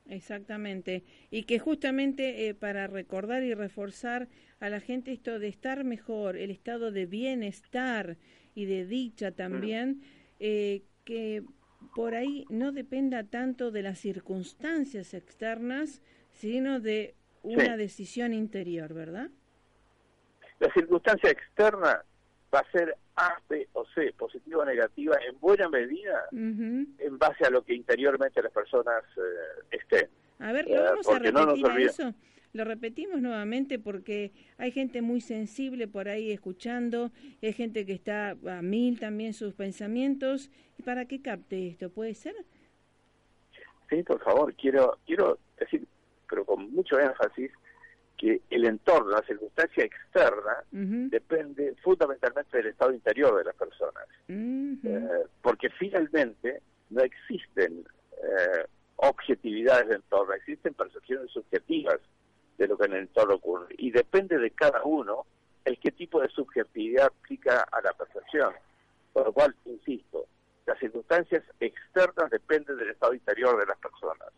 Exactamente. Y que justamente eh, para recordar y reforzar a la gente esto de estar mejor, el estado de bienestar y de dicha también, eh, que por ahí no dependa tanto de las circunstancias externas, sino de una decisión interior, ¿verdad? La circunstancia externa va a ser A, B o C, positiva o negativa, en buena medida en base a lo que interiormente las personas eh, estén. A ver, lo vamos a repetir eso. Lo repetimos nuevamente porque hay gente muy sensible por ahí escuchando, hay gente que está a mil también sus pensamientos. ¿Y para qué capte esto? ¿Puede ser? Sí, por favor, quiero, quiero decir, pero con mucho énfasis, que el entorno, la circunstancia externa, depende fundamentalmente del estado interior de las personas. Eh, porque finalmente no existen eh, objetividades del entorno, existen percepciones subjetivas de lo que en el entorno ocurre. Y depende de cada uno el qué tipo de subjetividad aplica a la percepción. Por lo cual, insisto, las circunstancias externas dependen del estado interior de las personas.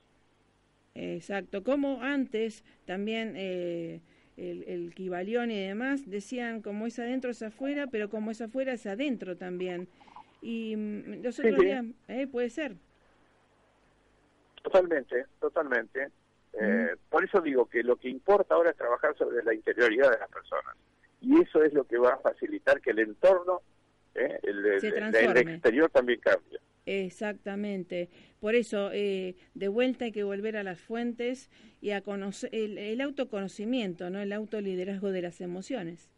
Exacto, como antes también eh, el, el Kibalión y demás decían como es adentro es afuera, pero como es afuera es adentro también. Y mm, los otros días, ¿eh? puede ser. Totalmente, totalmente. Eh, por eso digo que lo que importa ahora es trabajar sobre la interioridad de las personas. Y eso es lo que va a facilitar que el entorno, eh, el, exterior también cambie. Exactamente. Por eso, eh, de vuelta hay que volver a las fuentes y a conocer el, autoconocimiento, no el autoliderazgo de las emociones.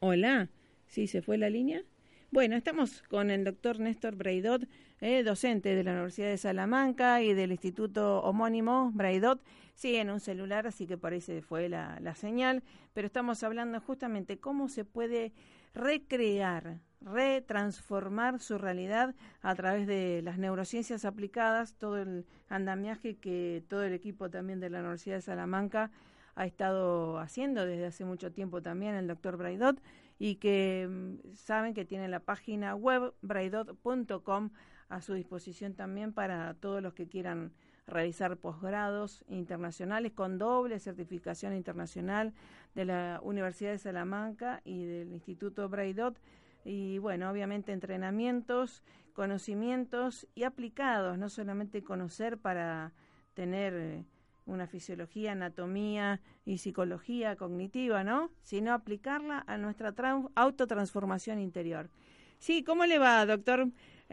Hola, ¿sí se fue la línea? Bueno, estamos con el doctor Néstor Braidot, eh, docente de la Universidad de Salamanca y del Instituto homónimo Braidot. Sí, en un celular, así que parece fue la, la señal, pero estamos hablando justamente cómo se puede recrear, retransformar su realidad a través de las neurociencias aplicadas, todo el andamiaje que todo el equipo también de la Universidad de Salamanca ha estado haciendo desde hace mucho tiempo también el doctor Braidot y que mm, saben que tiene la página web braidot.com a su disposición también para todos los que quieran realizar posgrados internacionales con doble certificación internacional de la Universidad de Salamanca y del Instituto Braidot y bueno, obviamente entrenamientos, conocimientos y aplicados, no solamente conocer para tener eh, una fisiología, anatomía y psicología cognitiva, ¿no? Sino aplicarla a nuestra autotransformación interior. Sí, ¿cómo le va, doctor?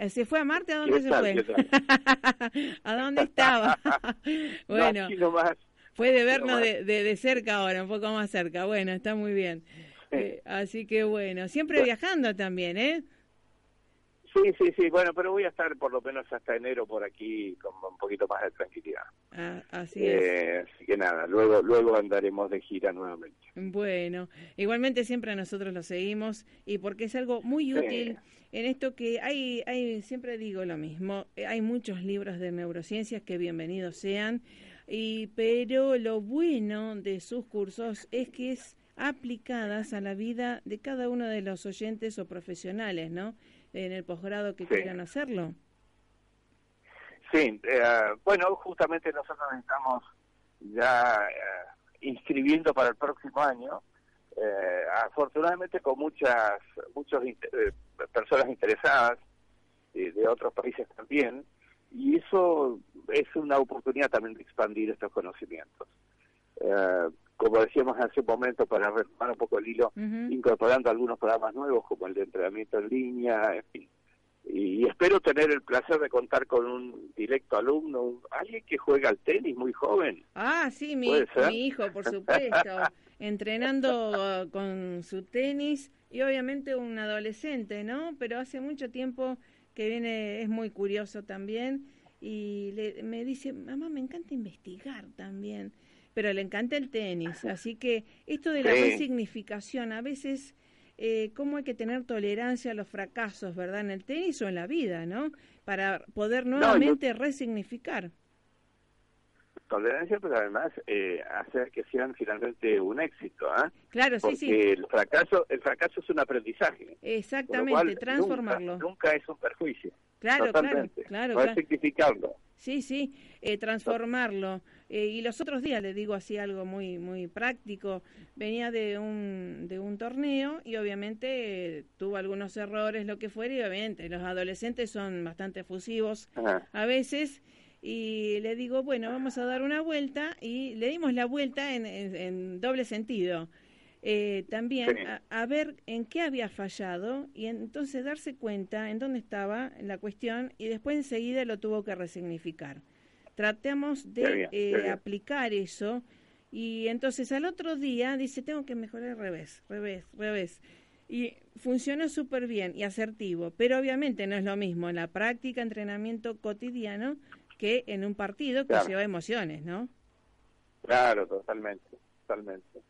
¿Se fue a Marte? ¿A dónde se fue? ¿A dónde estaba? bueno, puede vernos de, de, cerca ahora, un poco más cerca. Bueno, está muy bien. Eh, así que bueno, siempre viajando también, ¿eh? Sí, sí, sí, bueno, pero voy a estar por lo menos hasta enero por aquí con un poquito más de tranquilidad. Ah, así es. Eh, así que nada, luego, luego andaremos de gira nuevamente. Bueno, igualmente siempre nosotros lo seguimos y porque es algo muy útil en esto que hay, hay, siempre digo lo mismo, eh, hay muchos libros de neurociencias que bienvenidos sean, y, pero lo bueno de sus cursos es que es aplicadas a la vida de cada uno de los oyentes o profesionales, ¿no? En el posgrado que quieran hacerlo. Sí, eh, bueno, justamente nosotros estamos ya eh, inscribiendo para el próximo año, eh, afortunadamente con muchas muchas personas interesadas de otros países también, y eso es una oportunidad también de expandir estos conocimientos. Como decíamos hace un momento, para retomar un poco el hilo, incorporando algunos programas nuevos como el de entrenamiento en línea, en fin. Y, espero tener el placer de contar con un directo alumno, alguien que juega al tenis muy joven. Ah, sí, mi, mi hijo, por supuesto, entrenando con su tenis y obviamente un adolescente, ¿no? Pero hace mucho tiempo que viene, es muy curioso también y le, me dice, mamá, me encanta investigar también pero le encanta el tenis. Así que esto de la resignificación, a veces, eh, cómo hay que tener tolerancia a los fracasos, ¿verdad? En el tenis o en la vida, ¿no? Para poder nuevamente resignificar. Tolerancia, pero además eh, hacer que sean finalmente un éxito, ¿ah? Claro, sí, sí. El fracaso, el fracaso es un aprendizaje. Exactamente, transformarlo. Nunca, es un perjuicio. Claro, claro, claro. Rectificarlo. Sí, sí, eh, transformarlo. Eh, y los otros días, le digo así algo muy muy práctico, venía de un, de un torneo y obviamente tuvo algunos errores, lo que fuera, y obviamente los adolescentes son bastante efusivos a veces, y le digo, bueno, vamos a dar una vuelta y le dimos la vuelta en, doble sentido. Eh, también a, ver en qué había fallado y entonces darse cuenta en dónde estaba la cuestión y después enseguida lo tuvo que resignificar. Tratemos de eh, aplicar eso y entonces al otro día dice, tengo que mejorar al revés, revés, revés. Y funcionó súper bien y asertivo, pero obviamente no es lo mismo en la práctica, entrenamiento cotidiano, que en un partido que lleva emociones, ¿no? Claro, totalmente, totalmente.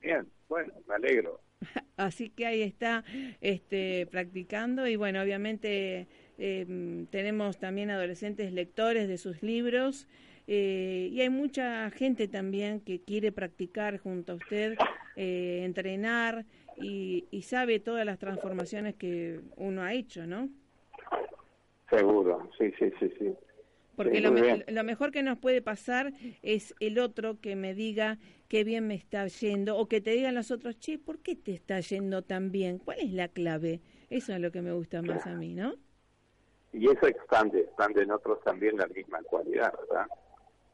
Bien, bueno, me alegro. Así que ahí está este, practicando y bueno, obviamente em, tenemos también adolescentes lectores de sus libros eh, y hay mucha gente también que quiere practicar junto a usted, eh, entrenar y, y sabe todas las transformaciones que uno ha hecho, ¿no? Seguro, sí, sí, sí, sí. Porque lo, mejor que nos puede pasar es el otro que me diga qué bien me está yendo o que te digan los otros, che, ¿por qué te está yendo tan bien? ¿Cuál es la clave? Eso es lo que me gusta más a mí, ¿no? Y eso expande, expande en otros también la misma cualidad, ¿verdad?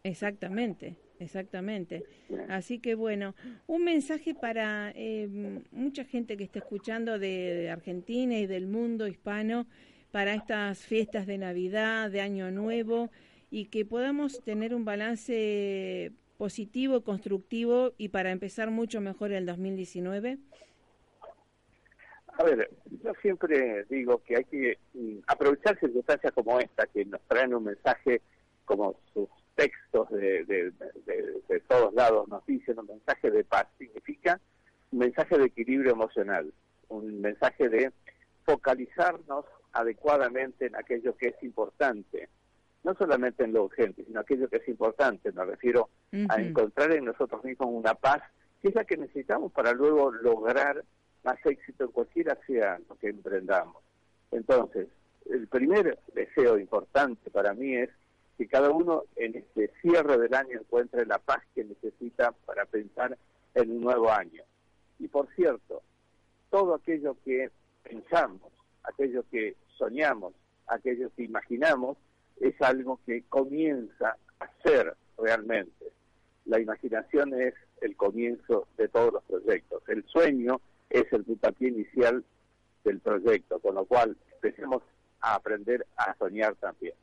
Exactamente, exactamente. Así que bueno, un mensaje para eh, mucha gente que está escuchando de Argentina y del mundo hispano para estas fiestas de Navidad, de Año Nuevo, y que podamos tener un balance positivo, constructivo y para empezar mucho mejor el 2019? A ver, yo siempre digo que hay que mm, aprovechar circunstancias como esta, que nos traen un mensaje como sus textos de, de, todos lados nos dicen, un mensaje de paz, significa un mensaje de equilibrio emocional, un mensaje de focalizarnos adecuadamente en aquello que es importante, no solamente en lo urgente, sino aquello que es importante. Me refiero a encontrar en nosotros mismos una paz que es la que necesitamos para luego lograr más éxito en cualquiera sea lo que emprendamos. Entonces, el primer deseo importante para mí es que cada uno en este cierre del año encuentre la paz que necesita para pensar en un nuevo año. Y por cierto, todo aquello que pensamos, aquello que soñamos, aquello que imaginamos, es algo que comienza a ser realmente. La imaginación es el comienzo de todos los proyectos. El sueño es el puntapié inicial del proyecto, con lo cual empecemos a aprender a soñar también.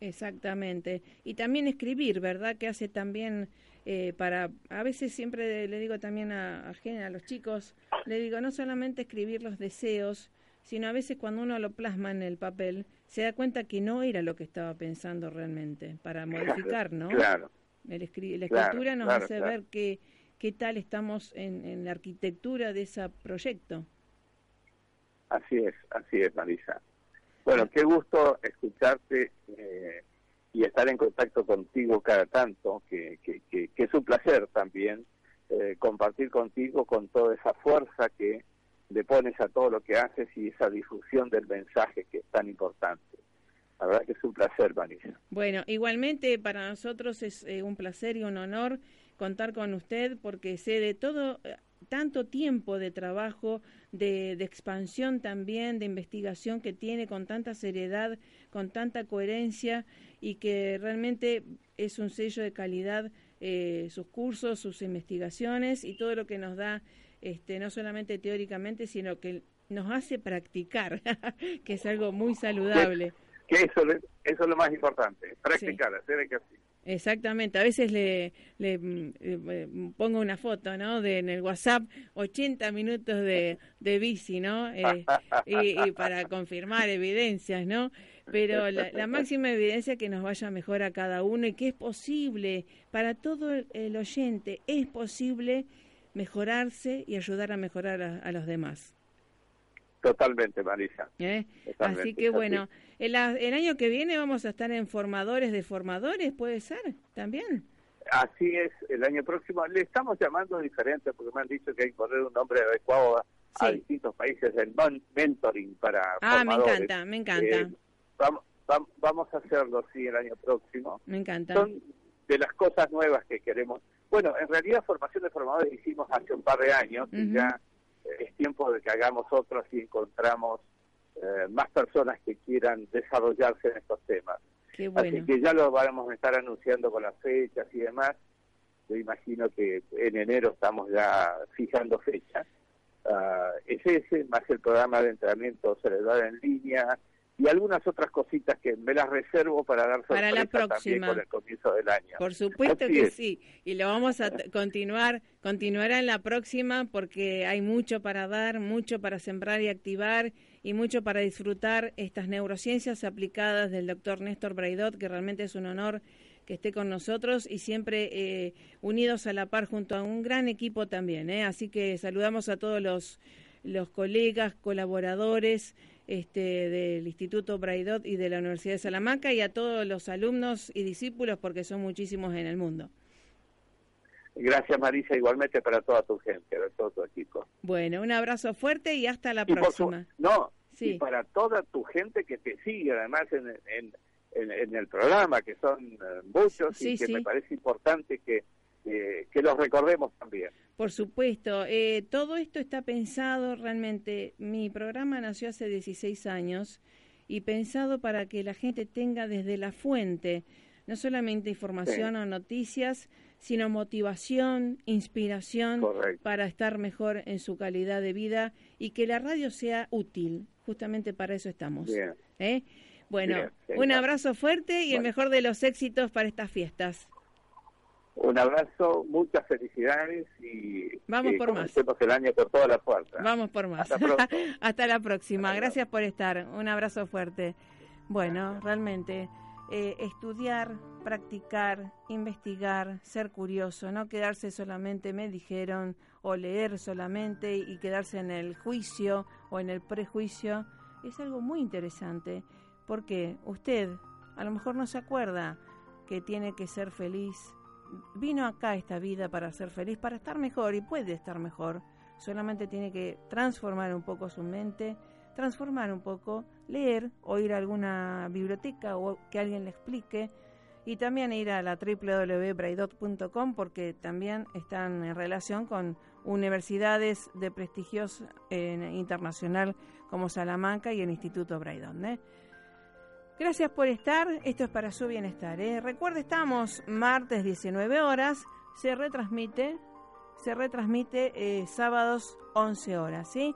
Exactamente. Y también escribir, ¿verdad? Que hace también eh, para, a veces siempre le digo también a, a, a los chicos, le digo, no solamente escribir los deseos, sino a veces cuando uno lo plasma en el papel, se da cuenta que no era lo que estaba pensando realmente, para modificar, ¿no? Claro. la escritura nos hace ver qué, qué tal estamos en, en, la arquitectura de ese proyecto. Así es, así es, Marisa. Bueno, qué gusto escucharte eh, y estar en contacto contigo cada tanto, que, que, que, es un placer también eh, compartir contigo con toda esa fuerza que le pones a todo lo que haces y esa difusión del mensaje que es tan importante. La verdad que es un placer, Vanessa. Bueno, igualmente para nosotros es eh, un placer y un honor contar con usted porque sé de todo, eh, tanto tiempo de trabajo, de, de, expansión también, de investigación que tiene con tanta seriedad, con tanta coherencia y que realmente es un sello de calidad eh, sus cursos, sus investigaciones y todo lo que nos da este, no solamente teóricamente, sino que nos hace practicar, que es algo muy saludable. Que eso, eso es lo más importante, practicar, hacer ejercicio. Exactamente, a veces le, le, pongo una foto, ¿no? De, en el WhatsApp, 80 minutos de, de bici, ¿no? Eh, y, para confirmar evidencias, ¿no? Pero la, la, máxima evidencia que nos vaya mejor a cada uno y que es posible para todo el oyente, es posible mejorarse y ayudar a mejorar a, los demás. Totalmente, Marisa. ¿Eh? así que bueno, el, el, año que viene vamos a estar en formadores de formadores, ¿puede ser? También. Así es, el año próximo le estamos llamando diferente porque me han dicho que hay que poner un nombre adecuado a, distintos países del mentoring para Ah, me encanta, me encanta. Eh, vamos, vamos a hacerlo, sí, el año próximo. Me encanta. Son de las cosas nuevas que queremos bueno, en realidad formación de formadores hicimos hace un par de años y ya es tiempo de que hagamos otros y encontramos eh, más personas que quieran desarrollarse en estos temas. Así que ya lo vamos a estar anunciando con las fechas y demás. Yo imagino que en enero estamos ya fijando fechas. Uh, es ese, más el programa de entrenamiento cerebral en línea, y algunas otras cositas que me las reservo para dar para la próxima también con el comienzo del año. Por supuesto que sí, y lo vamos a continuar, continuará en la próxima porque hay mucho para dar, mucho para sembrar y activar y mucho para disfrutar estas neurociencias aplicadas del doctor Néstor Braidot, que realmente es un honor que esté con nosotros y siempre eh, unidos a la par junto a un gran equipo también. ¿eh? Así que saludamos a todos los, los colegas, colaboradores, este, del Instituto Braidot y de la Universidad de Salamanca y a todos los alumnos y discípulos porque son muchísimos en el mundo. Gracias Marisa, igualmente para toda tu gente, para todo tu equipo. Bueno, un abrazo fuerte y hasta la próxima. no, y para toda tu gente que te sigue además en, en, el programa, que son eh, muchos y que me parece importante que que los recordemos también. Por supuesto, eh, todo esto está pensado realmente, mi programa nació hace 16 años y pensado para que la gente tenga desde la fuente no solamente información o noticias, sino motivación, inspiración para estar mejor en su calidad de vida y que la radio sea útil. Justamente para eso estamos. ¿eh? Bueno, un abrazo fuerte y el mejor de los éxitos para estas fiestas. Un abrazo, muchas felicidades y vamos por más. el año por toda la fuerza. Vamos por más. Hasta, la próxima. Gracias por estar. Un abrazo fuerte. Bueno, realmente eh, estudiar, practicar, investigar, ser curioso, no quedarse solamente me dijeron o leer solamente y quedarse en el juicio o en el prejuicio es algo muy interesante porque usted a lo mejor no se acuerda que tiene que ser feliz vino acá esta vida para ser feliz, para estar mejor y puede estar mejor. Solamente tiene que transformar un poco su mente, transformar un poco, leer o ir a alguna biblioteca o que alguien le explique y también ir a la www.braidot.com porque también están en relación con universidades de prestigios eh, internacional como Salamanca y el Instituto Braidot. ¿eh? Gracias por estar. Esto es para su bienestar. ¿eh? Recuerde, estamos martes 19 horas. Se retransmite, se retransmite eh, sábados 11 horas. ¿sí?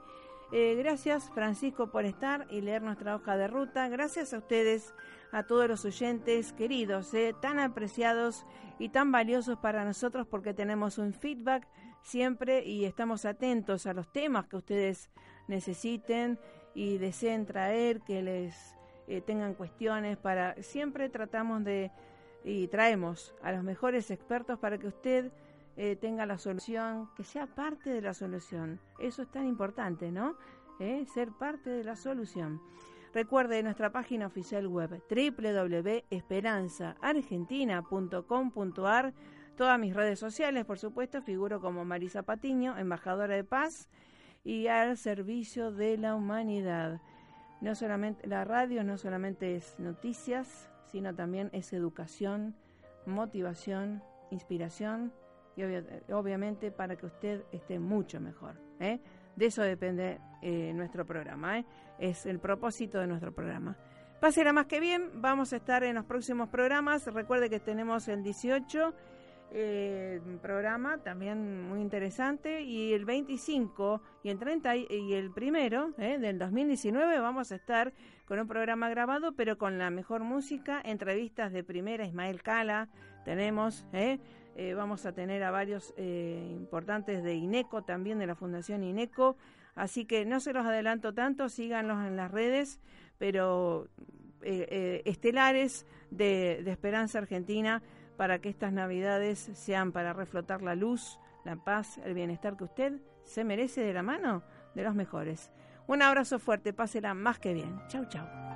Eh, gracias, Francisco, por estar y leer nuestra hoja de ruta. Gracias a ustedes, a todos los oyentes queridos, ¿eh? tan apreciados y tan valiosos para nosotros porque tenemos un feedback siempre y estamos atentos a los temas que ustedes necesiten y deseen traer, que les eh, tengan cuestiones, para siempre tratamos de y traemos a los mejores expertos para que usted eh, tenga la solución, que sea parte de la solución. Eso es tan importante, ¿no? Eh, ser parte de la solución. Recuerde nuestra página oficial web www.esperanzaargentina.com.ar. Todas mis redes sociales, por supuesto, figuro como Marisa Patiño, embajadora de paz y al servicio de la humanidad. No solamente la radio no solamente es noticias, sino también es educación, motivación, inspiración y obviamente para que usted esté mucho mejor. ¿eh? De eso depende eh, nuestro programa. ¿eh? Es el propósito de nuestro programa. Pásela más que bien. Vamos a estar en los próximos programas. Recuerde que tenemos el 18 eh, programa también muy interesante. Y el 25 y el 30 y el primero eh, del 2019 vamos a estar con un programa grabado pero con la mejor música, entrevistas de primera Ismael Cala, tenemos, eh, eh vamos a tener a varios importantes de INECO también de la Fundación INECO, así que no se los adelanto tanto, síganlos en las redes, pero estelares de Esperanza Argentina para que estas navidades sean para reflotar la luz, la paz, el bienestar que usted se merece de la mano de los mejores. Un abrazo fuerte, pásela más que bien. Chau, chau.